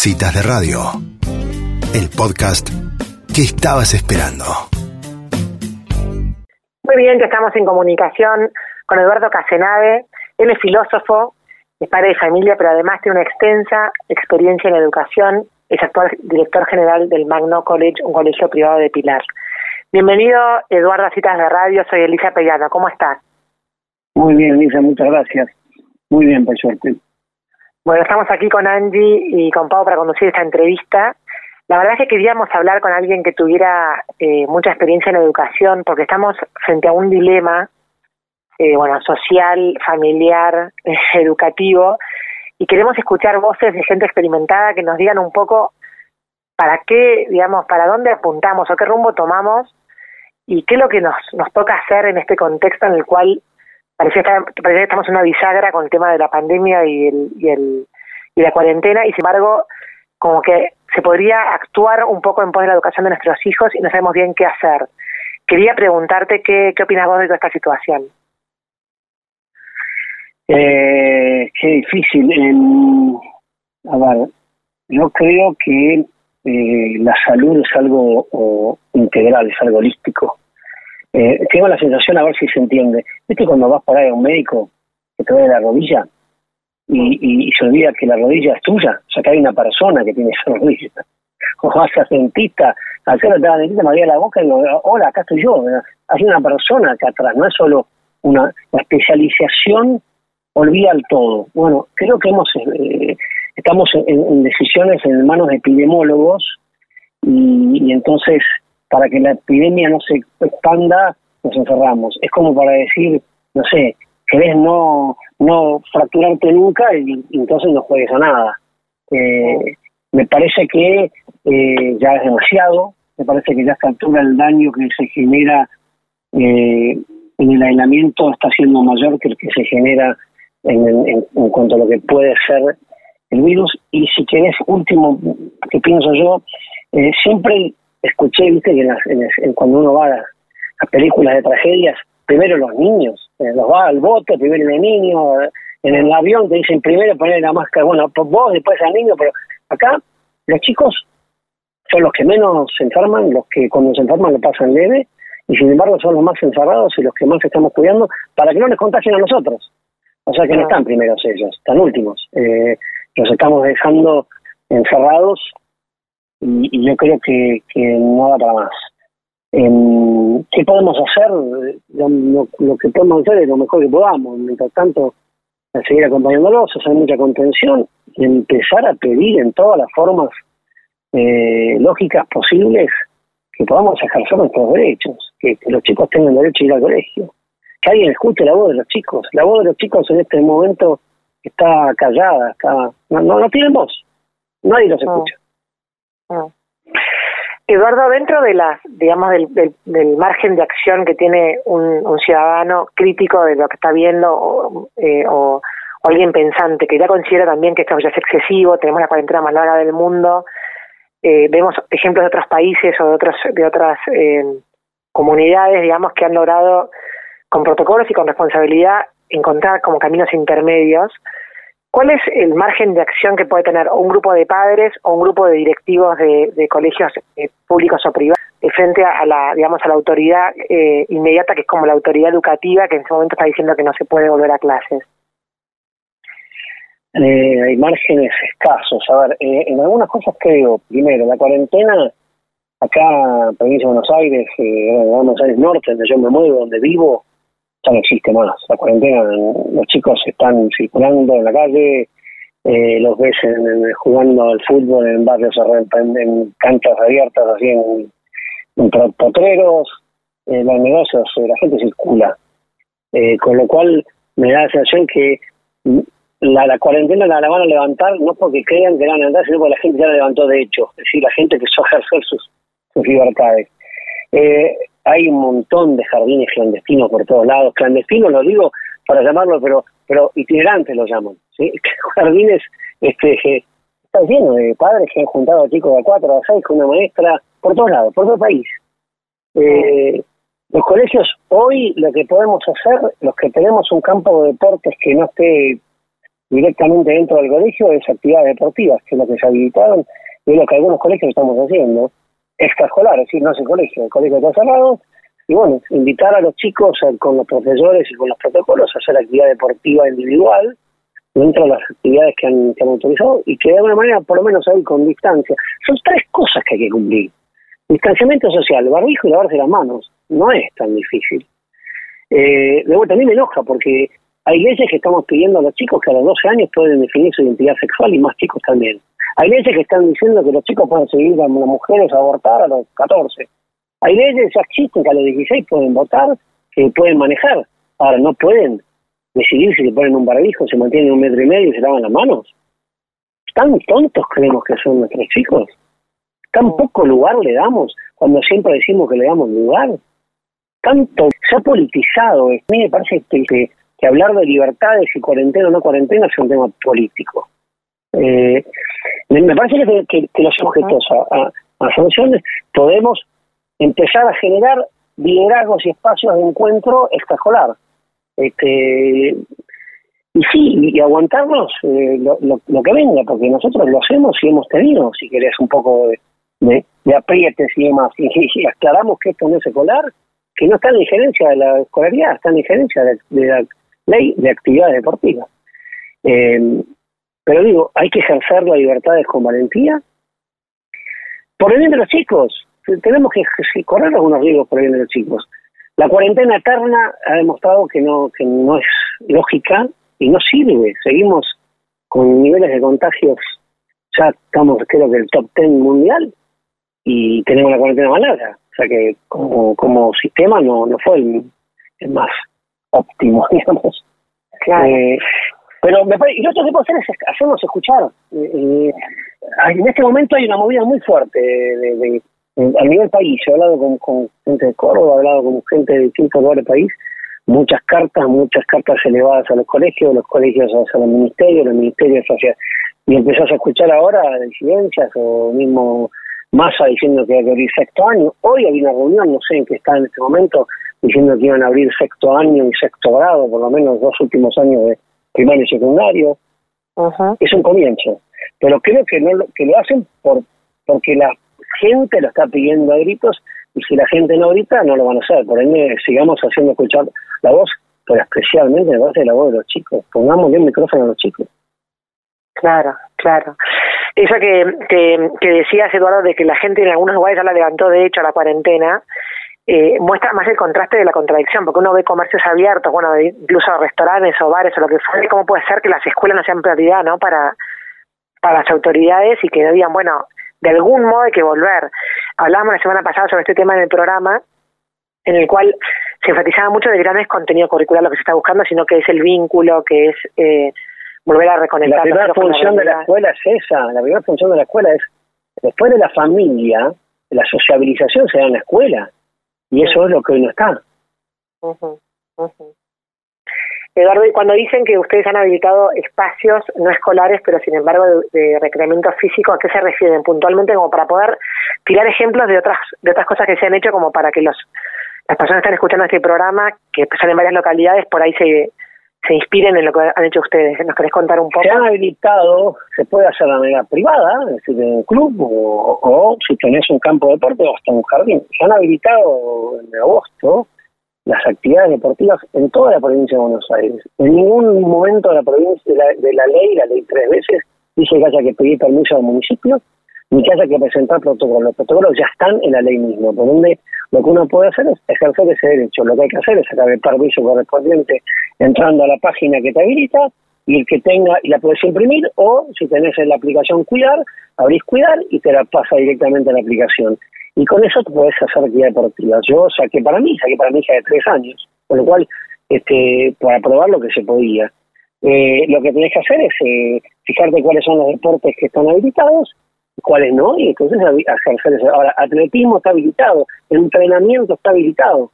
Citas de Radio, el podcast que estabas esperando. Muy bien, ya estamos en comunicación con Eduardo Casenave. Él es filósofo, es padre de familia, pero además tiene una extensa experiencia en educación. Es actual director general del Magno College, un colegio privado de Pilar. Bienvenido, Eduardo, a Citas de Radio. Soy Elisa Pellano. ¿Cómo estás? Muy bien, Elisa, muchas gracias. Muy bien, por suerte. Bueno, estamos aquí con Angie y con Pau para conducir esta entrevista. La verdad es que queríamos hablar con alguien que tuviera eh, mucha experiencia en educación, porque estamos frente a un dilema, eh, bueno, social, familiar, educativo, y queremos escuchar voces de gente experimentada que nos digan un poco para qué, digamos, para dónde apuntamos o qué rumbo tomamos y qué es lo que nos, nos toca hacer en este contexto en el cual parecía, que estamos en una bisagra con el tema de la pandemia y, el, y, el, y la cuarentena, y sin embargo, como que se podría actuar un poco en pos de la educación de nuestros hijos y no sabemos bien qué hacer. Quería preguntarte qué, qué opinas vos de toda esta situación. Eh, qué difícil. a ver, yo creo que eh, la salud es algo integral, es algo holístico. Eh, tengo la sensación, a ver si se entiende, ¿viste cuando vas por ahí a un médico que te duele la rodilla y, y, se olvida que la rodilla es tuya? O sea, que hay una persona que tiene esa rodilla. O vas a dentista, hacer la dentista, me abría la boca y digo, hola, acá estoy yo. Hay una persona acá atrás, no es solo una la especialización olvida el todo. Bueno, creo que hemos eh, estamos en, decisiones en manos de epidemiólogos y entonces para que la epidemia no se expanda, nos encerramos. Es como para decir, no sé, querés no, no fracturarte nunca y, entonces no juegues a nada. Eh, me parece que eh, ya es demasiado, me parece que ya a esta altura el daño que se genera eh, en el aislamiento está siendo mayor que el que se genera en, en, en, cuanto a lo que puede ser el virus. Y si querés, último que pienso yo, siempre escuché, viste, que en cuando uno va a las películas de tragedias, primero los niños, eh, los va al bote, primero el niño, en el avión te dicen primero poner la máscara, bueno, vos después al niño, pero acá los chicos son los que menos se enferman, los que cuando se enferman le pasan leve, y sin embargo son los más encerrados y los que más estamos cuidando para que no les contagien a nosotros. O sea que no están primeros ellos, están últimos. Eh, los estamos dejando encerrados y, yo creo que, que no da para más. Eh, ¿Qué podemos hacer? Lo, que podemos hacer es lo mejor que podamos. Mientras tanto, seguir acompañándolos, hacer mucha contención y empezar a pedir en todas las formas eh, lógicas posibles que podamos ejercer nuestros derechos, que, los chicos tengan derecho a ir al colegio, que alguien escuche la voz de los chicos. La voz de los chicos en este momento está callada, está no, no, no tienen voz, nadie los escucha. Ah. Eduardo, dentro de las, digamos, del, margen de acción que tiene un, ciudadano crítico de lo que está viendo o, eh, o, alguien pensante que ya considera también que esto ya es excesivo, tenemos la cuarentena más larga del mundo, eh, vemos ejemplos de otros países o de otros de otras eh, comunidades, digamos, que han logrado con protocolos y con responsabilidad encontrar como caminos intermedios ¿Cuál es el margen de acción que puede tener un grupo de padres o un grupo de directivos de, colegios eh, públicos o privados frente a la, digamos, a la autoridad eh, inmediata, que es como la autoridad educativa, que en este momento está diciendo que no se puede volver a clases? Eh, hay márgenes escasos. A ver, en algunas cosas creo, primero, la cuarentena, acá Provincia de Buenos Aires, en Buenos Aires Norte, donde yo me muevo, donde vivo, no existe más. La cuarentena, los chicos están circulando en la calle, eh, los ves en, jugando al fútbol en barrios, en, en canchas abiertas, así en, potreros, en los negocios, eh, la gente circula. Eh, con lo cual me da la sensación que la, la cuarentena la, van a levantar no porque crean que la van a levantar, sino porque la gente ya la levantó de hecho, es decir, la gente que a ejercer sus, sus libertades. Eh, hay un montón de jardines clandestinos por todos lados, clandestinos lo digo para llamarlo, pero pero itinerantes lo llaman, ¿sí? jardines este está lleno de padres que han juntado a chicos de cuatro a seis con una maestra por todos lados, por todo el país. Eh, los colegios hoy lo que podemos hacer, los que tenemos un campo de deportes que no esté directamente dentro del colegio es actividades deportivas, que es lo que se habilitaron y es lo que algunos colegios estamos haciendo, extraescolar, es decir, no es colegio, el colegio está cerrado, y bueno, invitar a los chicos con los profesores y con los protocolos a hacer actividad deportiva individual dentro de las actividades que han, que han autorizado y que de alguna manera, por lo menos ahí con distancia. Son tres cosas que hay que cumplir. Distanciamiento social, barbijo y lavarse las manos. No es tan difícil. Eh, luego también me enoja porque hay leyes que estamos pidiendo a los chicos que a los 12 años pueden definir su identidad sexual y más chicos también. Hay leyes que están diciendo que los chicos pueden seguir a las mujeres a abortar a los 14. Hay leyes ya existen que a los 16 pueden votar, que pueden manejar. Ahora no pueden decidir si se ponen un barbijo, se mantienen un metro y medio y se lavan las manos. ¿Tan tontos creemos que son nuestros chicos? ¿Tan poco lugar le damos cuando siempre decimos que le damos lugar? Tanto se ha politizado. A mí me parece que que hablar de libertades y cuarentena o no cuarentena es un tema político. Eh, me parece que, los sujetos a, a, sanciones podemos empezar a generar liderazgos y espacios de encuentro extraescolar. Este, y sí, y aguantarnos eh, lo, que venga, porque nosotros lo hacemos y hemos tenido, si querés, un poco de, de, aprietes y demás. Y, aclaramos que esto no es escolar, que no está en injerencia de la escolaridad, está en injerencia de, de la ley de actividades deportivas. Eh, pero digo, hay que ejercer las libertades con valentía. Por el bien de los chicos, tenemos que correr algunos riesgos por el bien de los chicos. La cuarentena eterna ha demostrado que no, que no es lógica y no sirve. Seguimos con niveles de contagios, ya estamos creo que el top 10 mundial y tenemos la cuarentena más larga. O sea que como, como sistema no, no fue el más óptimo, digamos. Claro. Eh, pero me parece, y lo otro que hacer es hacernos escuchar. Eh, eh, en este momento hay una movida muy fuerte de, a nivel país. He hablado con, gente de Córdoba, he hablado con gente de distintos lugares del país. Muchas cartas, muchas cartas elevadas a los colegios, los colegios hacia los ministerios, los ministerios hacia. Y empezás a escuchar ahora disidencias o mismo Massa diciendo que hay que abrir sexto año. Hoy hay una reunión, no sé en qué está en este momento, diciendo que iban a abrir sexto año y sexto grado, por lo menos dos últimos años de primario y secundario. Es un comienzo. Pero creo que no lo, que lo hacen por porque la gente lo está pidiendo a gritos y si la gente no grita no lo van a hacer. Por ende, sigamos haciendo escuchar la voz, pero especialmente la voz de la voz de los chicos. Pongamos bien micrófono a los chicos. Claro, claro. Eso que, que, que decías, Eduardo, de que la gente en algunos lugares ya la levantó de hecho a la cuarentena, eh, muestra más el contraste de la contradicción, porque uno ve comercios abiertos, bueno, incluso restaurantes o bares o lo que fuera, cómo puede ser que las escuelas no sean prioridad, ¿no? Para, para las autoridades y que no digan, bueno, de algún modo hay que volver. Hablábamos la semana pasada sobre este tema en el programa, en el cual se enfatizaba mucho de que no es contenido curricular lo que se está buscando, sino que es el vínculo, que es eh, volver a reconectar. La primera función de la escuela es esa, la primera función de la escuela es, después de la familia, la sociabilización se da en la escuela y eso es lo que hoy no está. Eduardo, y cuando dicen que ustedes han habilitado espacios no escolares, pero sin embargo de, recreamiento físico, ¿a qué se refieren puntualmente? Como para poder tirar ejemplos de otras de otras cosas que se han hecho, como para que los las personas que están escuchando este programa, que están en varias localidades, por ahí se, se inspiren en lo que han hecho ustedes. ¿Nos querés contar un poco? Se han habilitado, se puede hacer de manera privada, es decir, en un club, o, si tenés un campo de deporte o hasta un jardín. Se han habilitado en agosto las actividades deportivas en toda la provincia de Buenos Aires. En ningún momento de la provincia de la, de la ley, la ley tres veces, dice que haya que pedir permiso al municipio ni que haya que presentar protocolos. Los protocolos ya están en la ley misma, por donde lo que uno puede hacer es ejercer ese derecho. Lo que hay que hacer es sacar el permiso correspondiente entrando a la página que te habilita y el que tenga, y la puedes imprimir, o si tenés en la aplicación Cuidar, abrís Cuidar y te la pasa directamente a la aplicación. Y con eso te puedes hacer actividad deportiva. Yo saqué para mí, saqué para mi hija de tres años, con lo cual, este, para probar lo que se podía. Eh, lo que tenés que hacer es eh, fijarte cuáles son los deportes que están habilitados cuáles no, y entonces. Ahora, atletismo está habilitado, entrenamiento está habilitado.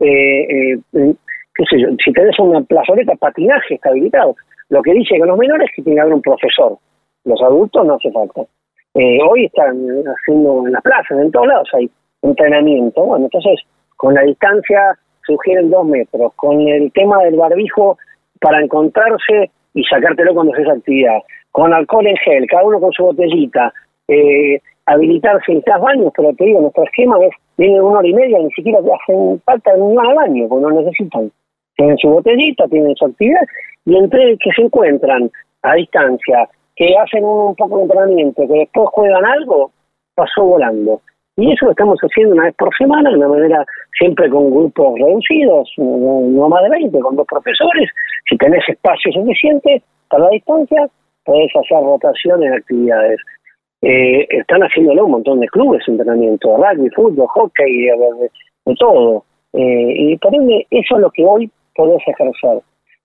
Eh, eh, qué sé yo, si tenés una plazoleta, patinaje está habilitado. Lo que dice que los menores es que tiene que haber un profesor. Los adultos no hace falta. Eh, hoy están haciendo en las plazas, en todos lados hay entrenamiento. Bueno, entonces, con la distancia sugieren dos metros. Con el tema del barbijo, para encontrarse y sacártelo cuando haces actividad. Con alcohol en gel, cada uno con su botellita, eh, habilitarse en tres baños, pero te digo, nuestro esquema es, vienen una hora y media, ni siquiera hacen falta ni al baño, porque no necesitan. Tienen su botellita, tienen su actividad, y entre que se encuentran a distancia, que hacen un, poco de entrenamiento, que después juegan algo, pasó volando. Y eso lo estamos haciendo una vez por semana, de una manera siempre con grupos reducidos, no más de 20, con dos profesores. Si tenés espacio suficiente para la distancia, podés hacer rotación en actividades. Eh, están haciéndolo un montón de clubes, entrenamiento rugby, fútbol, hockey, de, todo. Eh, y por ende, eso es lo que hoy podés ejercer.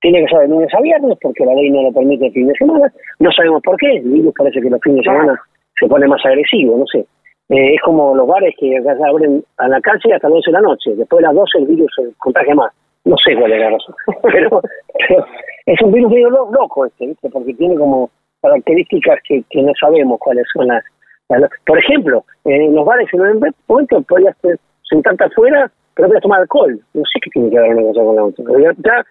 Tiene que ser de lunes a viernes porque la ley no lo permite el fin de semana. No sabemos por qué. El virus parece que los fines de semana se pone más agresivo, no sé. Eh, es como los bares que abren a la calle hasta las 12 de la noche. Después de las 12 el virus se contagia más. No sé cuál es la razón. Pero, es un virus medio loco este, ¿viste? porque tiene como características que, que no sabemos cuáles son las, por ejemplo, en los bares en un momento podías sentarte afuera, pero podías tomar alcohol. No sé qué tiene que ver una cosa con la otra.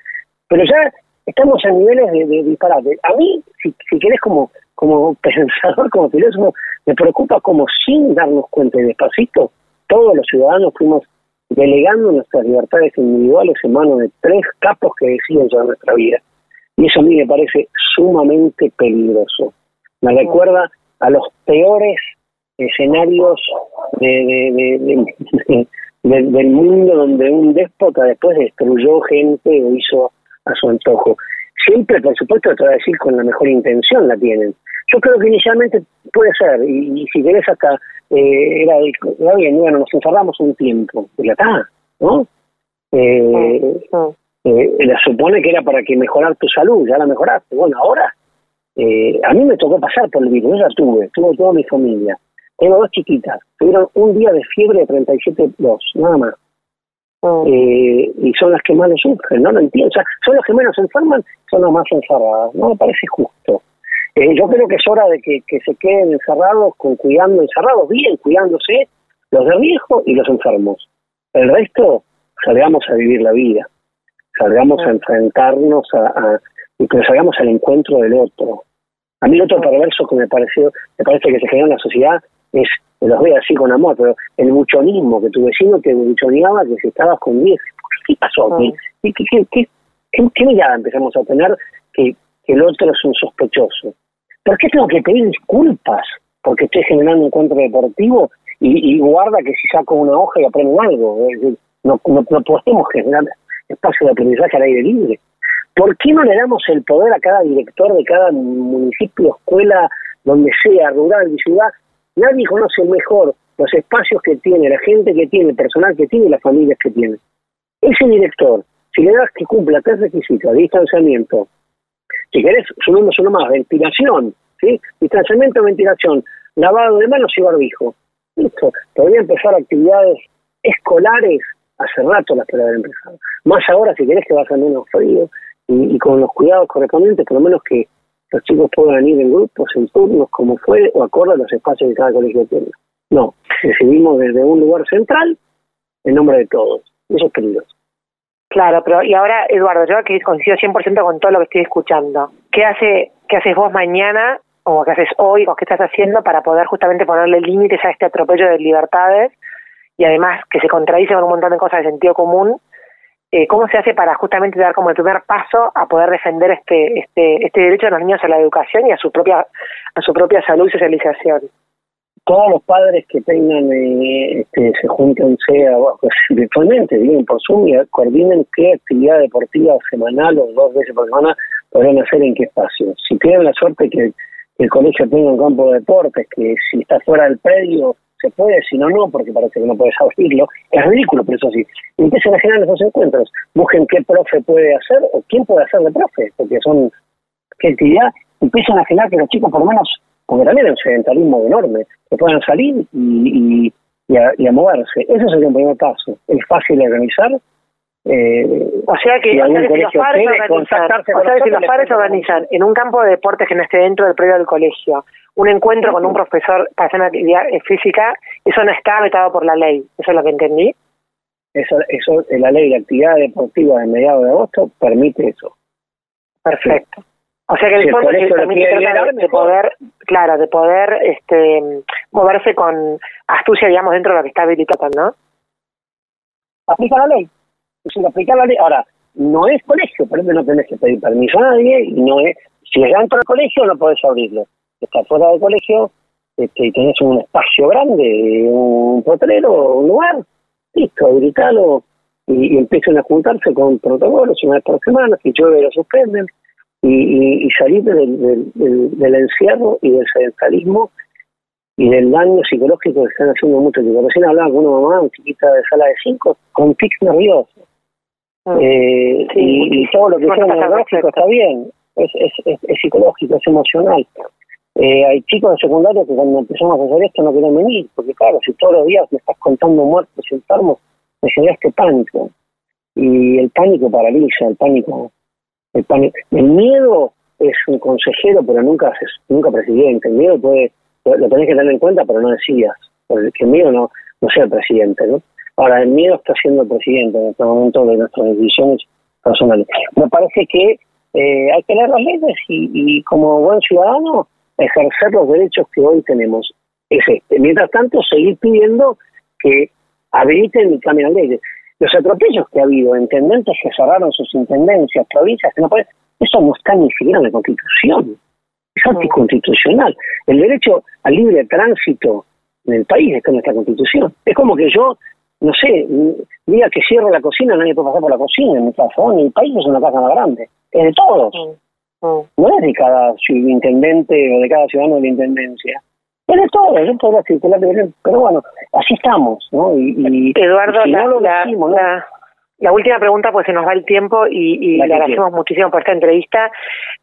Pero ya, estamos a niveles de, de disparate. A mí, si, si querés como, como pensador, como filósofo, me preocupa como sin darnos cuenta y despacito, todos los ciudadanos fuimos delegando nuestras libertades individuales en manos de tres capos que deciden sobre nuestra vida. Y eso a mí me parece sumamente peligroso. Me recuerda a los peores escenarios de, del mundo donde un déspota después destruyó gente o hizo a su antojo. Siempre, por supuesto, te voy a decir con la mejor intención la tienen. Yo creo que inicialmente puede ser, y, si querés hasta, eh, era, era, bien, bueno, nos encerramos un tiempo, y ya está, ¿no? Eh, eh, la supone que era para que mejorar tu salud, ya la mejoraste. Bueno, ahora, eh, a mí me tocó pasar por el virus, yo ya tuve, tuve toda mi familia. Tengo dos chiquitas, tuvieron un día de fiebre de 37,2, nada más. Oh. Eh, y son las que más lo sufren, no lo entiendo. O sea, son los que menos se enferman, son los más encerradas. No me parece justo. Eh, yo creo que es hora de que, que se queden encerrados, con cuidando, encerrados bien, cuidándose, los de riesgo y los enfermos. El resto, salgamos a vivir la vida salgamos a enfrentarnos a, y que salgamos al encuentro del otro. A mí el otro perverso que me pareció, me parece que se genera en la sociedad es, los veo así con amor, pero el buchonismo, que tu vecino te buchoneaba que si estabas con 10, ¿qué pasó? ¿Qué, qué, qué, mirada empezamos a tener que, el otro es un sospechoso? ¿Por qué tengo que pedir disculpas porque estoy generando un encuentro deportivo y, guarda que si saco una hoja y aprendo algo? No, no, no podemos generar espacio de aprendizaje al aire libre. ¿Por qué no le damos el poder a cada director de cada municipio, escuela, donde sea, rural y ciudad? Nadie conoce mejor los espacios que tiene, la gente que tiene, el personal que tiene las familias que tiene. Ese director, si le das que cumpla tres requisitos, distanciamiento, si querés, sumemos uno más, ventilación, ¿sí? Distanciamiento, ventilación, lavado de manos y barbijo. Listo, podría empezar actividades escolares hace rato las puede haber empezado. Más ahora, si querés que va a ser menos frío y, con los cuidados correspondientes, por lo menos que los chicos puedan ir en grupos, en turnos, como fue, o acorde a los espacios que cada colegio tiene. No, decidimos desde un lugar central en nombre de todos. Eso es peligroso. Claro, pero y ahora, Eduardo, yo que coincido 100% con todo lo que estoy escuchando. ¿Qué hace qué haces vos mañana o qué haces hoy o qué estás haciendo para poder justamente ponerle límites a este atropello de libertades y además que se contradice con un montón de cosas de sentido común, eh, ¿cómo se hace para justamente dar como el primer paso a poder defender este, este, este derecho de los niños a la educación y a su propia, a su propia salud y socialización? Todos los padres que tengan, eh, este, se junten, sea virtualmente, digan por Zoom, y coordinen qué actividad deportiva semanal o dos veces por semana podrán hacer en qué espacio. Si tienen la suerte que el colegio tenga un campo de deportes, que si está fuera del predio se puede, si no, no, porque parece que no puedes abrirlo. Es ridículo, pero eso sí. Empiecen a generar esos encuentros. Busquen qué profe puede hacer o quién puede hacer de profe, porque son qué actividad. Empiezan a generar que los chicos, por lo menos, porque también es un sedentarismo enorme, que puedan salir y, y, a, moverse. Ese sería un primer paso. Es fácil de organizar. Eh, o sea que, si, los padres organizan, o sea que los padres organizan en un campo de deportes que no esté dentro del predio del colegio un encuentro con un profesor para hacer una actividad física, eso no está vetado por la ley, eso es lo que entendí. Eso, eso la ley de actividad deportiva de mediados de agosto permite eso. Perfecto. O sea que el fondo también trata de, poder, claro, de poder este, moverse con astucia, digamos, dentro de lo que está habilitado, ¿no? Aplica la ley. Es aplicar la. Ahora, no es colegio, por ejemplo, no tenés que pedir permiso a nadie, y no es, si es dentro del colegio no podés abrirlo. Estás fuera del colegio este, y tenés un espacio grande, un potrero, un lugar, listo, habilitalo y, y empiezan a juntarse con protocolos una vez por semana, si llueve lo suspenden y, y, salir del, del, encierro y del sedentarismo y del daño psicológico que están haciendo muchos chicos. Recién hablaba con una mamá, un chiquita de sala de cinco, con tics nerviosos. Ah. eh, y, todo lo que sea neurológico está bien, es, es, es, psicológico, es emocional. Eh, hay chicos de secundario que cuando empezamos a hacer esto no quieren venir, porque claro, si todos los días me estás contando muertos y enfermos, me genera este pánico. Y el pánico paraliza, el pánico el, miedo es un consejero, pero nunca nunca presidente. El miedo puede, lo tenés que tener en cuenta, pero no decías. Porque el miedo no, no sea el presidente, ¿no? Ahora, el miedo está siendo el presidente en este momento de nuestras decisiones personales. Me parece que eh, hay que leer las leyes y, y, como buen ciudadano ejercer los derechos que hoy tenemos. Es este. Mientras tanto, seguir pidiendo que habiliten y cambien las leyes los atropellos que ha habido, intendentes que cerraron sus intendencias, provincias que no pueden, eso no está ni siquiera en la Constitución, es anticonstitucional. El derecho al libre tránsito en el país está en nuestra Constitución. Es como que yo, no sé, diga que cierro la cocina, nadie puede pasar por la cocina en mi casa. en el país es una casa más grande, es de todos. No es de cada intendente o de cada ciudadano de la intendencia. Es de todo, yo podría circular, pero bueno, así estamos, ¿no? Y, Eduardo, la, la, última pregunta, pues se nos va el tiempo y, le agradecemos muchísimo por esta entrevista.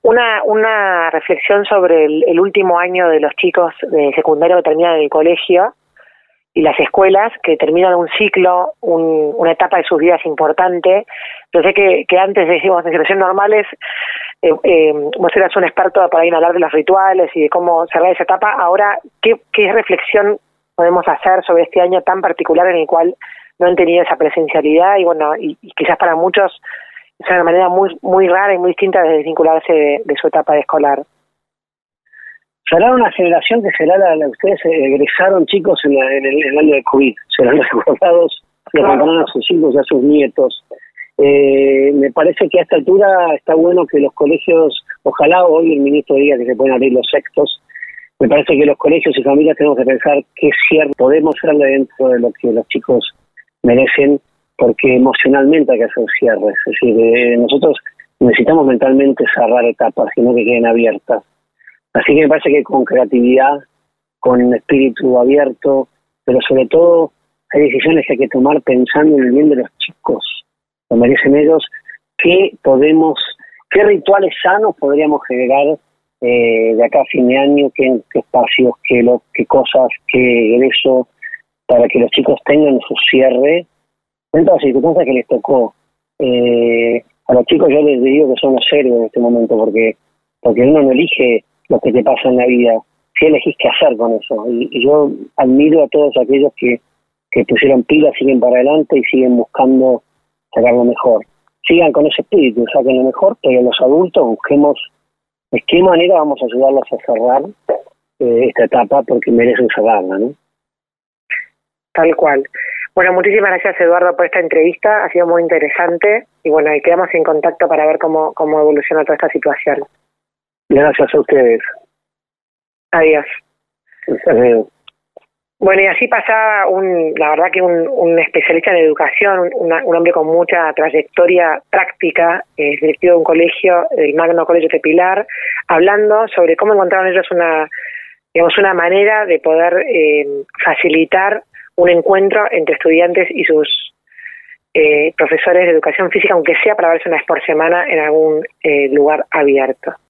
Una, una reflexión sobre el, último año de los chicos de secundario que terminan el colegio y las escuelas que terminan un ciclo, un, una etapa de sus vidas importante. Yo sé que, antes decimos en situaciones normales eh, eh, vos eras un experto para ir a hablar de los rituales y de cómo cerrar esa etapa. Ahora, ¿qué, ¿qué reflexión podemos hacer sobre este año tan particular en el cual no han tenido esa presencialidad y bueno, y, quizás para muchos es una manera muy muy rara y muy distinta de desvincularse de, su etapa de escolar? Será una generación que será la, la ustedes egresaron chicos en, el, año de COVID, serán recordados, le contarán a sus hijos y a sus nietos. Eh, me parece que a esta altura está bueno que los colegios, ojalá hoy el ministro diga que se pueden abrir los sextos, me parece que los colegios y familias tenemos que pensar que es cierto, podemos hacerle dentro de lo que los chicos merecen, porque emocionalmente hay que hacer cierres. Es decir, eh, nosotros necesitamos mentalmente cerrar etapas, sino que queden abiertas. Así que me parece que con creatividad, con espíritu abierto, pero sobre todo hay decisiones que hay que tomar pensando en el bien de los chicos, lo merecen ellos, qué podemos, qué rituales sanos podríamos generar eh, de acá a fin de año, qué, espacios, qué, lo, qué cosas, qué egreso, para que los chicos tengan su cierre en todas las circunstancias que les tocó. Eh, a los chicos yo les digo que son los héroes en este momento, porque porque uno no elige lo que te pasa en la vida, si elegís qué hacer con eso. Y, yo admiro a todos aquellos que, que pusieron pilas, siguen para adelante y siguen buscando sacar lo mejor. Sigan con ese espíritu, saquen lo mejor, pero los adultos busquemos de qué manera vamos a ayudarlos a cerrar eh, esta etapa porque merecen cerrarla, ¿no? Tal cual. Bueno, muchísimas gracias Eduardo por esta entrevista, ha sido muy interesante y bueno, y quedamos en contacto para ver cómo, cómo evoluciona toda esta situación. Gracias a ustedes. Adiós. Bueno, y así pasaba un, la verdad que un, un especialista en educación, un, un, hombre con mucha trayectoria práctica, eh, directivo de un colegio, el Magno Colegio de Pilar, hablando sobre cómo encontraron ellos una, digamos, una manera de poder eh, facilitar un encuentro entre estudiantes y sus eh, profesores de educación física, aunque sea para verse una vez por semana en algún eh, lugar abierto.